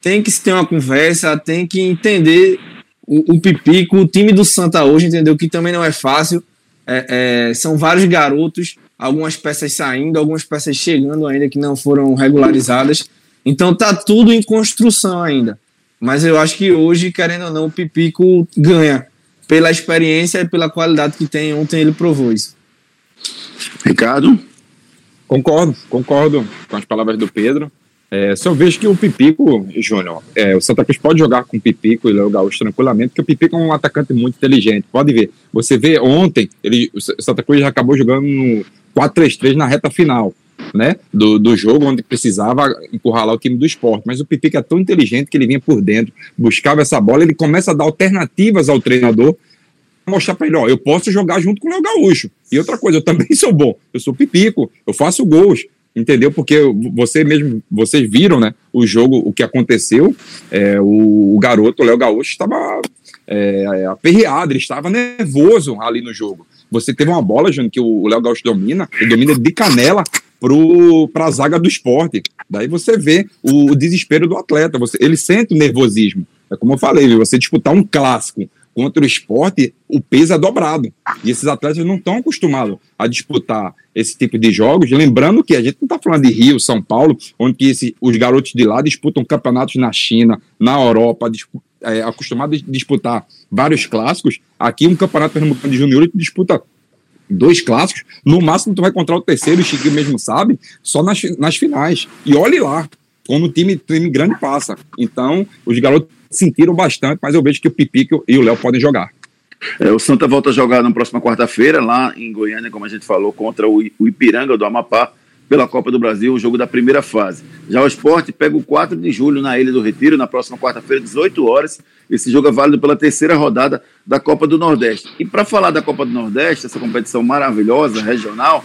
Tem que se ter uma conversa, tem que entender o, o Pipico, o time do Santa hoje, entendeu? Que também não é fácil. É, é, são vários garotos, algumas peças saindo, algumas peças chegando ainda que não foram regularizadas. Então tá tudo em construção ainda. Mas eu acho que hoje, querendo ou não, o Pipico ganha pela experiência e pela qualidade que tem. Ontem ele provou isso. Ricardo? Concordo, concordo com as palavras do Pedro. É, só vejo que o Pipico, Júnior, é, o Santa Cruz pode jogar com o Pipico e o Léo Gaúcho tranquilamente, porque o Pipico é um atacante muito inteligente. Pode ver. Você vê ontem, ele, o Santa Cruz já acabou jogando no 4-3-3 na reta final. Né, do, do jogo, onde precisava empurrar lá o time do esporte. Mas o Pipico é tão inteligente que ele vinha por dentro, buscava essa bola, ele começa a dar alternativas ao treinador mostrar para ele, ó, eu posso jogar junto com o Léo Gaúcho. E outra coisa, eu também sou bom, eu sou pipico, eu faço gols, entendeu? Porque você mesmo, vocês viram, né, o jogo, o que aconteceu, é, o, o garoto, o Léo Gaúcho, estava é, aperreado, ele estava nervoso ali no jogo. Você teve uma bola, Júnior, que o Léo Gaúcho domina, ele domina de canela para a zaga do esporte. Daí você vê o, o desespero do atleta, você, ele sente o nervosismo. É como eu falei, você disputar um clássico contra o esporte, o peso é dobrado. E esses atletas não estão acostumados a disputar esse tipo de jogos. Lembrando que a gente não está falando de Rio, São Paulo, onde esse, os garotos de lá disputam campeonatos na China, na Europa, é, acostumados a disputar vários clássicos. Aqui, um campeonato de juniores disputa dois clássicos. No máximo, tu vai encontrar o terceiro, o Chiquinho mesmo sabe, só nas, nas finais. E olhe lá, quando o time, time grande passa. Então, os garotos sentiram bastante, mas eu vejo que o Pipico e o Léo podem jogar. É, o Santa volta a jogar na próxima quarta-feira, lá em Goiânia, como a gente falou, contra o Ipiranga do Amapá, pela Copa do Brasil, o jogo da primeira fase. Já o esporte pega o 4 de julho na Ilha do Retiro, na próxima quarta-feira, 18 horas. Esse jogo é válido pela terceira rodada da Copa do Nordeste. E para falar da Copa do Nordeste, essa competição maravilhosa, regional,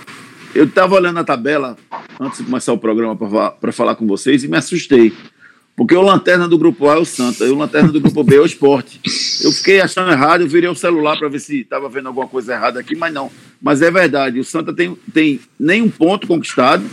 eu estava olhando a tabela antes de começar o programa para falar com vocês e me assustei. Porque o lanterna do grupo A é o Santa e o lanterna do grupo B é o esporte. Eu fiquei achando errado, eu virei o celular para ver se estava vendo alguma coisa errada aqui, mas não. Mas é verdade, o Santa tem, tem nem um ponto conquistado,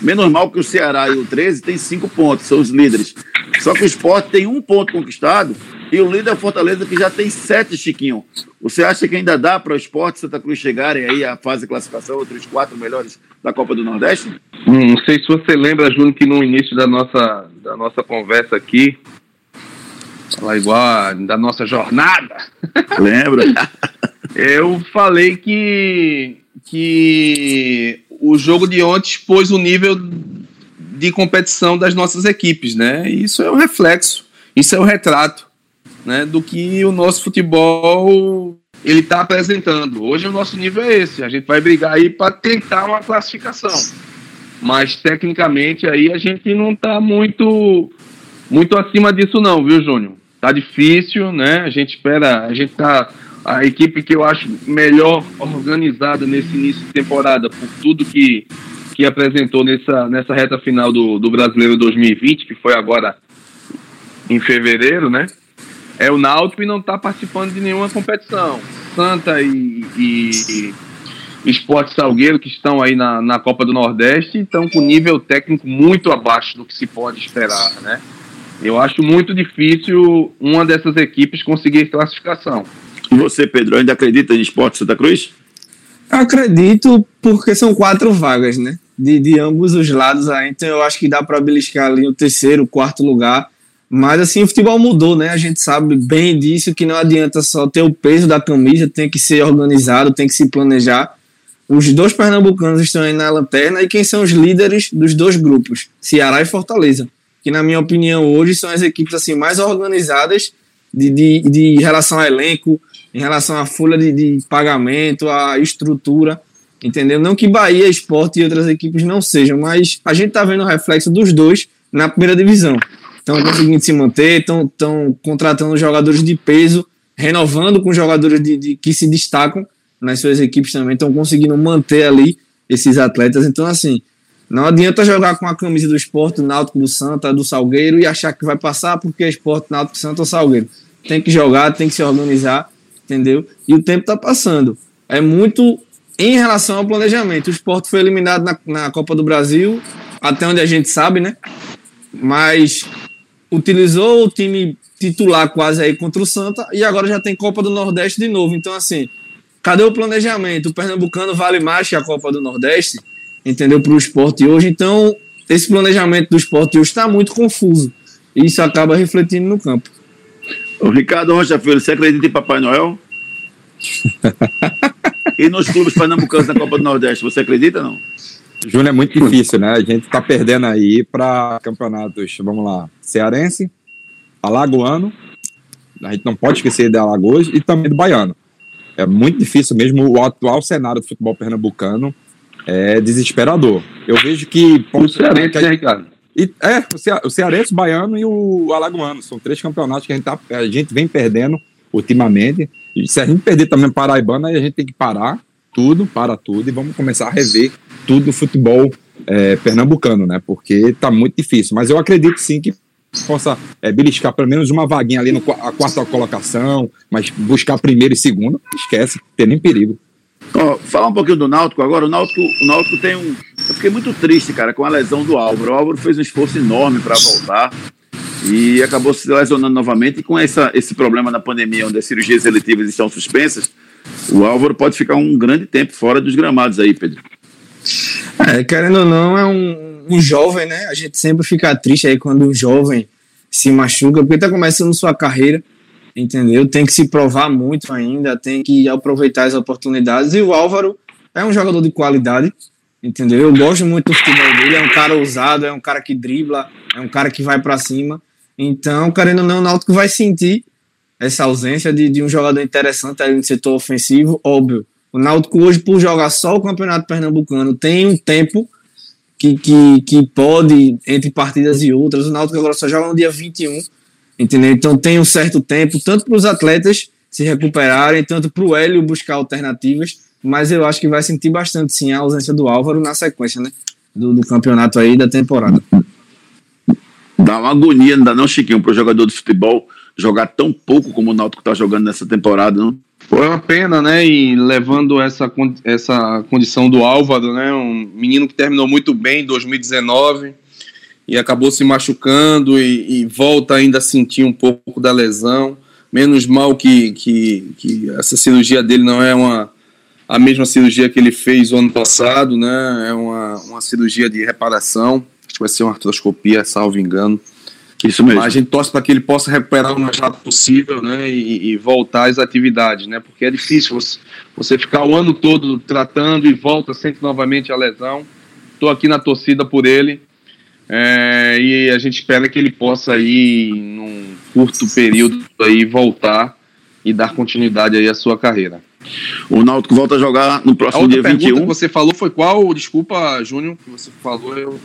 menos mal que o Ceará e o 13 tem cinco pontos, são os líderes. Só que o esporte tem um ponto conquistado e o líder é o Fortaleza, que já tem sete, Chiquinho. Você acha que ainda dá para o esporte Santa Cruz chegarem aí à fase de classificação, entre os quatro melhores da Copa do Nordeste? Hum, não sei se você lembra, Júnior, que no início da nossa, da nossa conversa aqui, lá igual a, da nossa jornada. Lembra? eu falei que, que o jogo de ontem expôs o nível de competição das nossas equipes, né? E isso é um reflexo, isso é o um retrato né, do que o nosso futebol ele está apresentando. Hoje o nosso nível é esse. A gente vai brigar aí para tentar uma classificação. Mas tecnicamente aí a gente não está muito muito acima disso não, viu, Júnior? Tá difícil, né? A gente espera, a gente tá a equipe que eu acho melhor organizada nesse início de temporada por tudo que que apresentou nessa, nessa reta final do, do Brasileiro 2020, que foi agora em fevereiro, né? É o Náutico e não está participando de nenhuma competição. Santa e, e, e Esporte Salgueiro, que estão aí na, na Copa do Nordeste, estão com nível técnico muito abaixo do que se pode esperar, né? Eu acho muito difícil uma dessas equipes conseguir classificação. E você, Pedro, ainda acredita em Esporte Santa Cruz? Acredito, porque são quatro vagas, né? De, de ambos os lados aí, então eu acho que dá para beliscar ali o terceiro, o quarto lugar. Mas assim, o futebol mudou, né? A gente sabe bem disso, que não adianta só ter o peso da camisa, tem que ser organizado, tem que se planejar. Os dois pernambucanos estão aí na lanterna e quem são os líderes dos dois grupos? Ceará e Fortaleza. Que, na minha opinião, hoje são as equipes assim mais organizadas de, de, de relação a elenco, em relação à folha de, de pagamento, à estrutura, entendeu? Não que Bahia, Esporte e outras equipes não sejam, mas a gente está vendo o reflexo dos dois na primeira divisão. Estão conseguindo se manter, estão contratando jogadores de peso, renovando com jogadores de, de que se destacam nas suas equipes também, estão conseguindo manter ali esses atletas. Então, assim, não adianta jogar com a camisa do esporte, Náutico, do Santa, do Salgueiro e achar que vai passar porque é esporte, Náutico, Santa ou Salgueiro. Tem que jogar, tem que se organizar entendeu? E o tempo está passando. É muito em relação ao planejamento. O esporte foi eliminado na, na Copa do Brasil, até onde a gente sabe, né? Mas utilizou o time titular quase aí contra o Santa e agora já tem Copa do Nordeste de novo. Então, assim, cadê o planejamento? O Pernambucano vale mais que a Copa do Nordeste, entendeu? Para o esporte hoje. Então, esse planejamento do esporte hoje está muito confuso. E isso acaba refletindo no campo. O Ricardo Rocha Filho, você acredita em Papai Noel? e nos clubes pernambucanos na Copa do Nordeste, você acredita não? Júnior, é muito difícil, né? A gente tá perdendo aí para campeonatos, vamos lá, cearense, alagoano, a gente não pode esquecer da Alagoas e também do baiano. É muito difícil mesmo, o atual cenário do futebol pernambucano é desesperador. Eu vejo que... O cearense, que a, né, Ricardo? E, é, o, Cearense, o Baiano e o Alagoano. São três campeonatos que a gente, tá, a gente vem perdendo ultimamente. E se a gente perder também o Paraibano, aí a gente tem que parar tudo, para tudo, e vamos começar a rever tudo do futebol é, pernambucano, né? Porque está muito difícil. Mas eu acredito sim que possa é, beliscar pelo menos uma vaguinha ali na quarta colocação, mas buscar primeiro e segundo, esquece, tem nem perigo. Oh, falar um pouquinho do Náutico agora. O Náutico, o Náutico tem um. Eu fiquei muito triste, cara, com a lesão do Álvaro. O Álvaro fez um esforço enorme para voltar e acabou se lesionando novamente. E com essa, esse problema na pandemia, onde as cirurgias eletivas estão suspensas, o Álvaro pode ficar um grande tempo fora dos gramados aí, Pedro. É, querendo ou não, é um, um jovem, né? A gente sempre fica triste aí quando um jovem se machuca, porque está começando sua carreira entendeu? Tem que se provar muito ainda, tem que aproveitar as oportunidades. E o Álvaro é um jogador de qualidade, entendeu? Eu gosto muito do futebol dele, é um cara ousado, é um cara que dribla, é um cara que vai para cima. Então, querendo ou não, o Náutico vai sentir essa ausência de, de um jogador interessante ali no setor ofensivo, óbvio. O Náutico hoje, por jogar só o Campeonato Pernambucano, tem um tempo que, que, que pode, entre partidas e outras. O Náutico agora só joga no dia 21 entendeu? Então tem um certo tempo, tanto para os atletas se recuperarem, tanto para o Hélio buscar alternativas, mas eu acho que vai sentir bastante sim a ausência do Álvaro na sequência, né? Do, do campeonato aí da temporada. Dá uma agonia, ainda não, Chiquinho, para o jogador de futebol jogar tão pouco como o Náutico está jogando nessa temporada, não? Foi uma pena, né? E levando essa, essa condição do Álvaro, né? Um menino que terminou muito bem em 2019 e acabou se machucando e, e, volta ainda a sentir um pouco da lesão. Menos mal que, que, que, essa cirurgia dele não é uma, a mesma cirurgia que ele fez o ano passado, né? É uma, uma cirurgia de reparação. Acho que vai ser uma artroscopia, salvo engano. Isso mesmo. Mas a gente torce para que ele possa recuperar o mais rápido possível, né? E, e, voltar às atividades, né? Porque é difícil você, você ficar o ano todo tratando e volta, sente novamente a lesão. Estou aqui na torcida por ele é, e a gente espera que ele possa aí, num curto período, aí, voltar e dar continuidade aí à sua carreira. O Náutico volta a jogar no próximo dia 21. que você falou foi qual? Desculpa, Júnior, que você falou, eu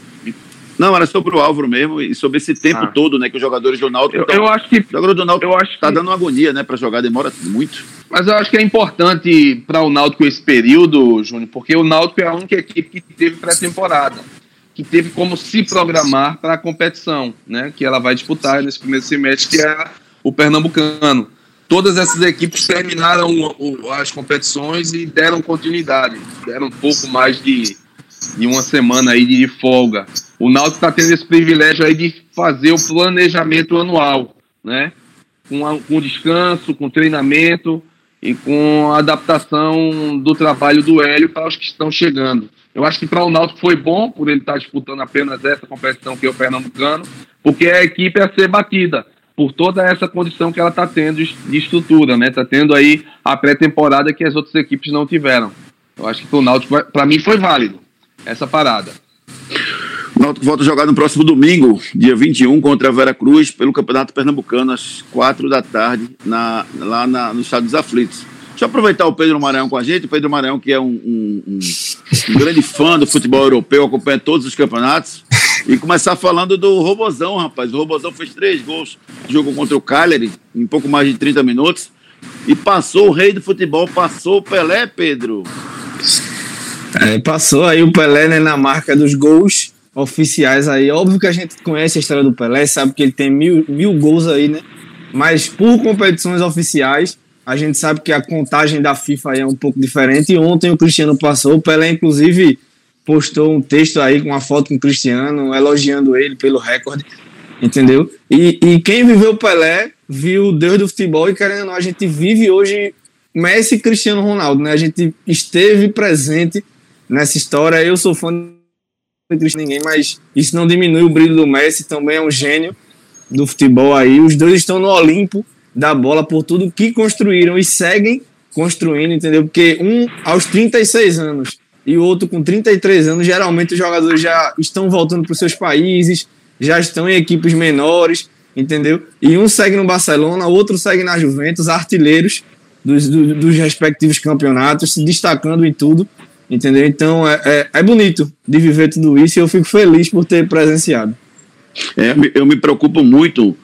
não, era sobre o Álvaro mesmo e sobre esse tempo ah. todo, né, que os jogadores do Náutico eu, eu acho que o jogador do Náutico tá que... dando uma agonia, né, para jogar demora muito. Mas eu acho que é importante para o Náutico esse período, Júnior, porque o Náutico é a única equipe que teve pré-temporada. que teve como se programar para a competição, né? Que ela vai disputar nesse primeiro semestre, que é o Pernambucano. Todas essas equipes terminaram as competições e deram continuidade, deram um pouco mais de, de uma semana aí de folga. O Náutico está tendo esse privilégio aí de fazer o planejamento anual, né? Com, a, com descanso, com treinamento e com a adaptação do trabalho do Hélio para os que estão chegando. Eu acho que para o Náutico foi bom por ele estar tá disputando apenas essa competição que é o Pernambucano, porque é a equipe a ser batida por toda essa condição que ela está tendo de estrutura, né? Está tendo aí a pré-temporada que as outras equipes não tiveram. Eu acho que para o Náutico, para mim, foi válido essa parada. O Náutico volta a jogar no próximo domingo, dia 21, contra a Vera Cruz, pelo Campeonato Pernambucano, às 4 da tarde, na, lá na, no Estado dos Aflitos. Deixa eu aproveitar o Pedro Maranhão com a gente. O Pedro Maranhão, que é um, um, um, um grande fã do futebol europeu, acompanha todos os campeonatos. E começar falando do Robozão, rapaz. O Robozão fez três gols, jogou contra o Cagliari em pouco mais de 30 minutos. E passou o rei do futebol, passou o Pelé, Pedro. É, passou aí o Pelé né, na marca dos gols oficiais aí. Óbvio que a gente conhece a história do Pelé, sabe que ele tem mil, mil gols aí, né? Mas por competições oficiais, a gente sabe que a contagem da FIFA é um pouco diferente. E ontem o Cristiano passou, o Pelé, inclusive postou um texto aí com uma foto com o Cristiano, elogiando ele pelo recorde, entendeu? E, e quem viveu o Pelé viu o Deus do futebol e querendo ou não, a gente vive hoje Messi e Cristiano Ronaldo, né? A gente esteve presente nessa história. Eu sou fã de Cristiano ninguém, mas isso não diminui o brilho do Messi, também é um gênio do futebol aí. Os dois estão no Olimpo da bola por tudo que construíram e seguem construindo, entendeu? Porque um aos 36 anos e o outro com 33 anos, geralmente os jogadores já estão voltando para os seus países, já estão em equipes menores, entendeu? E um segue no Barcelona, outro segue na Juventus, artilheiros dos, dos respectivos campeonatos, se destacando em tudo, entendeu? Então é, é, é, bonito de viver tudo isso e eu fico feliz por ter presenciado. É, eu me preocupo muito,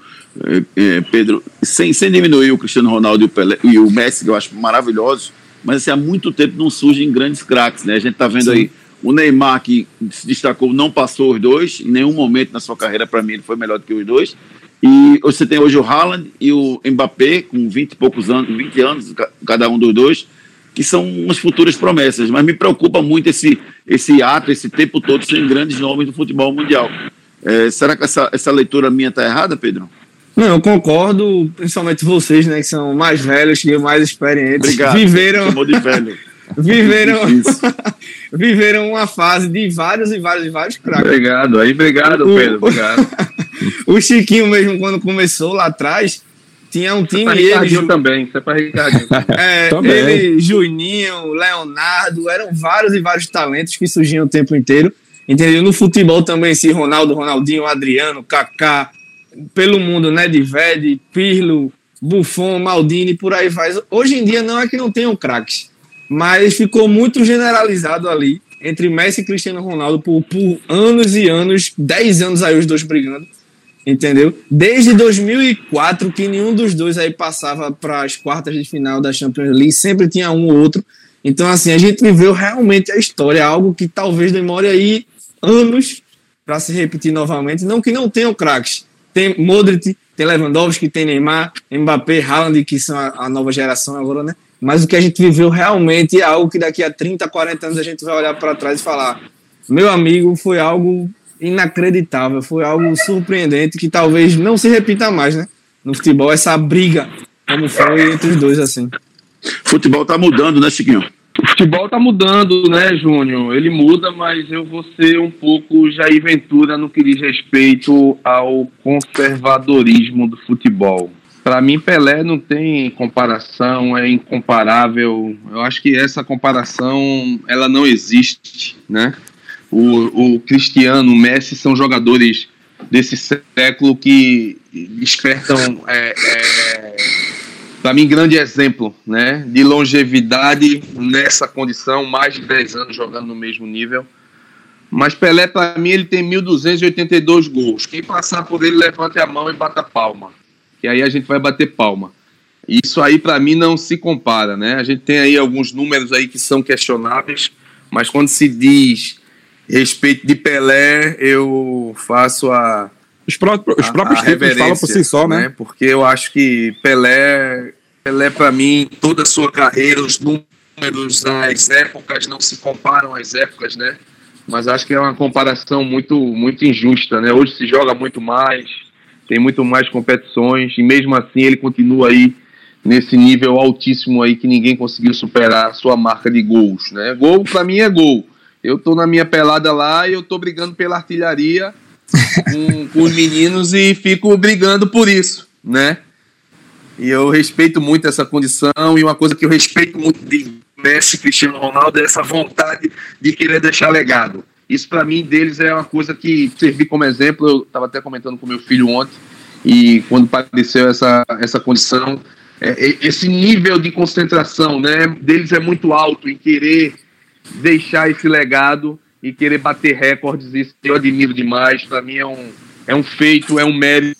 é, é, Pedro, sem, sem diminuir o Cristiano Ronaldo e o, Pelé, e o Messi, que eu acho maravilhosos, mas assim, há muito tempo não surgem grandes craques, né? A gente está vendo Sim. aí o Neymar, que se destacou, não passou os dois, em nenhum momento na sua carreira, para mim, ele foi melhor do que os dois. E você tem hoje o Haaland e o Mbappé, com 20 e poucos anos, 20 anos, cada um dos dois, que são umas futuras promessas. Mas me preocupa muito esse, esse ato, esse tempo todo, sem grandes nomes do futebol mundial. É, será que essa, essa leitura minha está errada, Pedro? Não, eu concordo, principalmente vocês, né, que são mais velhos e mais experientes. Obrigado. Viveram. de velho. viveram, viveram uma fase de vários e vários e vários craques. Obrigado, aí, obrigado, Pedro, obrigado. o Chiquinho mesmo, quando começou lá atrás, tinha um time. É ele, Ju... também, isso é para Ricardinho. É, ele, Juninho, Leonardo, eram vários e vários talentos que surgiam o tempo inteiro. Entendeu? No futebol também, esse Ronaldo, Ronaldinho, Adriano, Kaká, pelo mundo, né? De Vede, Pirlo, Buffon, Maldini, por aí vai. Hoje em dia não é que não tenham craques, mas ficou muito generalizado ali entre Messi e Cristiano Ronaldo por, por anos e anos, 10 anos aí os dois brigando, entendeu? Desde 2004 que nenhum dos dois aí passava para as quartas de final da Champions League, sempre tinha um ou outro. Então assim, a gente viveu realmente a história, algo que talvez demore aí anos para se repetir novamente, não que não tenham craques, tem Modric, tem Lewandowski, tem Neymar, Mbappé, Haaland, que são a, a, nova geração agora, né? Mas o que a gente viveu realmente é algo que daqui a 30, 40 anos a gente vai olhar para trás e falar: meu amigo, foi algo inacreditável, foi algo surpreendente que talvez não se repita mais, né? No futebol, essa briga, como foi entre os dois, assim. Futebol tá mudando, né, Chiquinho? O futebol tá mudando, né, Júnior? Ele muda, mas eu vou ser um pouco Jair Ventura no que diz respeito ao conservadorismo do futebol. Para mim, Pelé não tem comparação, é incomparável. Eu acho que essa comparação ela não existe, né? O, o Cristiano, o Messi são jogadores desse século que despertam é, é, para mim, grande exemplo né, de longevidade nessa condição, mais de 10 anos jogando no mesmo nível. Mas Pelé, para mim, ele tem 1.282 gols. Quem passar por ele, levante a mão e bata palma. Que aí a gente vai bater palma. Isso aí, para mim, não se compara. Né? A gente tem aí alguns números aí que são questionáveis, mas quando se diz respeito de Pelé, eu faço a. Os, próprios, os próprios títulos falam por si só, né? né? Porque eu acho que Pelé, Pelé para mim, toda a sua carreira, os números, as épocas não se comparam às épocas, né? Mas acho que é uma comparação muito, muito injusta, né? Hoje se joga muito mais, tem muito mais competições e mesmo assim ele continua aí nesse nível altíssimo aí que ninguém conseguiu superar a sua marca de gols, né? Gol para mim é gol. Eu tô na minha pelada lá e eu tô brigando pela artilharia com, com os meninos e fico brigando por isso, né? E eu respeito muito essa condição e uma coisa que eu respeito muito de Messi, Cristiano Ronaldo é essa vontade de querer deixar legado. Isso para mim deles é uma coisa que servi como exemplo. Eu estava até comentando com meu filho ontem e quando apareceu essa essa condição, é, esse nível de concentração, né, deles é muito alto em querer deixar esse legado e querer bater recordes, isso eu admiro demais. Para mim é um, é um feito, é um mérito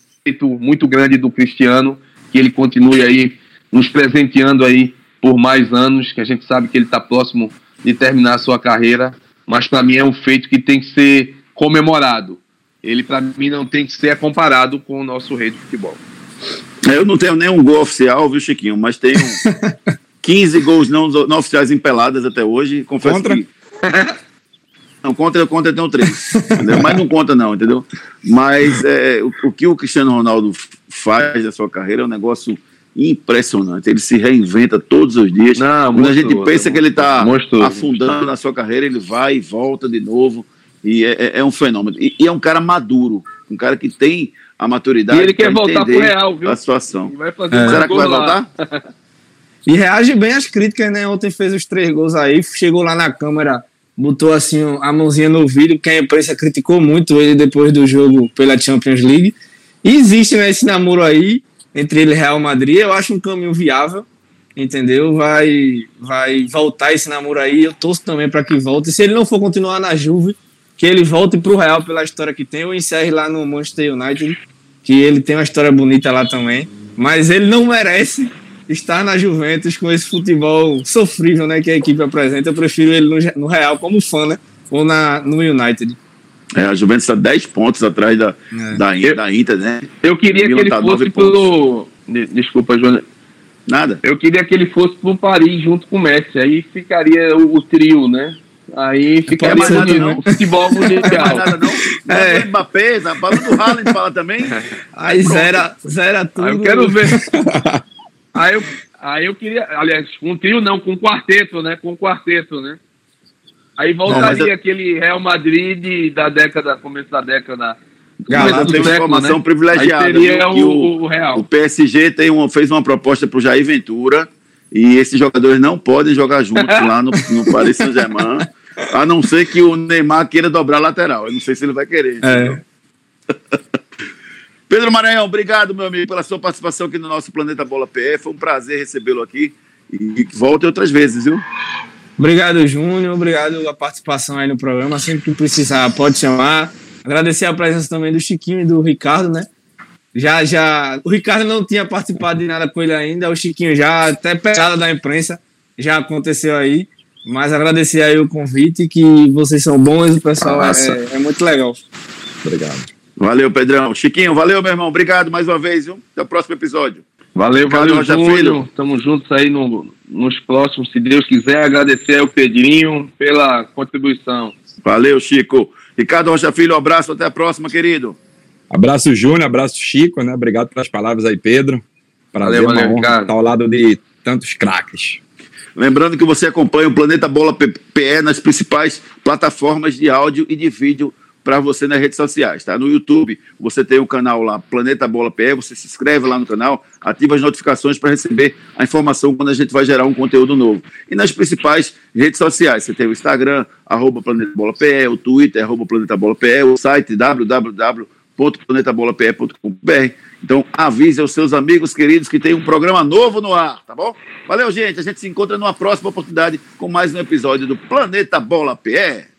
muito grande do Cristiano, que ele continue aí nos presenteando aí por mais anos, que a gente sabe que ele está próximo de terminar a sua carreira, mas para mim é um feito que tem que ser comemorado. Ele, para mim, não tem que ser comparado com o nosso rei de futebol. Eu não tenho nenhum gol oficial, viu, Chiquinho? Mas tenho 15 gols não, não oficiais em peladas até hoje. Confesso contra? que. Não, contra, contra eu tenho três. Mas não conta, não, entendeu? Mas é, o, o, que o Cristiano Ronaldo faz na sua carreira é um negócio impressionante. Ele se reinventa todos os dias. Não, Quando a gente pensa que ele está afundando na sua carreira, ele vai e volta de novo. E é, é, é um fenômeno. E, e, é um cara maduro, um cara que tem a maturidade. E ele quer voltar pro Real, viu? A situação. Vai fazer é. Será que vai voltar? e reage bem às críticas, né? Ontem fez os três gols aí, chegou lá na câmera, botou assim a mãozinha no vídeo, que a imprensa criticou muito ele depois do jogo pela Champions League. E existe né, esse namoro aí entre ele e Real Madrid, eu acho um caminho viável, entendeu? Vai, vai voltar esse namoro aí, eu torço também para que volte. Se ele não for continuar na Juve, que ele volte para o Real pela história que tem, ou encerre lá no Manchester United, que ele tem uma história bonita lá também. Mas ele não merece estar na Juventus com esse futebol sofrível né, que a equipe apresenta. Eu prefiro ele no, no Real como fã, né? Ou na, no United. É, a Juventus está 10 pontos atrás da, é. da, da Inter, né? Eu queria que ele tá fosse pelo. Desculpa, João. Nada. Eu queria que ele fosse pro Paris junto com o Messi. Aí ficaria o, o trio, né? Aí fica mais nada, não. futebol mundial. Não nada, não. É. Do Mbappé, a bola do Haaland fala também. Aí zera, zera tudo. Aí eu quero ver. aí, eu, aí eu queria, aliás, com um trio não, com um quarteto, né? Com um quarteto, né? Aí voltaria não, eu... aquele Real Madrid da década, começo da década. Galera, tem uma informação né? privilegiada. O, o, o, Real. O PSG tem uma, fez uma proposta para o Jair Ventura e esses jogadores não podem jogar juntos lá no, no Paris Saint-Germain. A não ser que o Neymar queira dobrar a lateral. Eu não sei se ele vai querer. É. Pedro Maranhão, obrigado, meu amigo, pela sua participação aqui no nosso Planeta Bola PE. Foi um prazer recebê-lo aqui. E volte outras vezes, viu? Obrigado, Júnior. Obrigado pela participação aí no programa. Sempre que precisar, pode chamar. Agradecer a presença também do Chiquinho e do Ricardo, né? Já, já. O Ricardo não tinha participado de nada com ele ainda. O Chiquinho já, até pegada da imprensa, já aconteceu aí. Mas agradecer aí o convite, que vocês são bons, o pessoal é, é, muito legal. Obrigado. Valeu, Pedrão. Chiquinho, valeu, meu irmão. Obrigado mais uma vez, viu? Até o próximo episódio. Valeu, valeu, Júlio. Tamo juntos aí no, nos próximos, se Deus quiser. Agradecer ao Pedrinho pela contribuição. Valeu, Chico. Ricardo Rocha Filho, um abraço. Até a próxima, querido. Abraço, Júnior. Abraço, Chico. Né? Obrigado pelas palavras aí, Pedro. Prazer, valeu, valeu, honra estar ao lado de tantos craques. Lembrando que você acompanha o Planeta Bola PE nas principais plataformas de áudio e de vídeo para você nas redes sociais, tá? No YouTube, você tem o canal lá, Planeta Bola PE, você se inscreve lá no canal, ativa as notificações para receber a informação quando a gente vai gerar um conteúdo novo. E nas principais redes sociais, você tem o Instagram, arroba Planeta Bola PE, o Twitter, arroba Planeta Bola PE, o site www.planetabolapE.com.br então, avise aos seus amigos queridos que tem um programa novo no ar, tá bom? Valeu, gente. A gente se encontra numa próxima oportunidade com mais um episódio do Planeta Bola PE.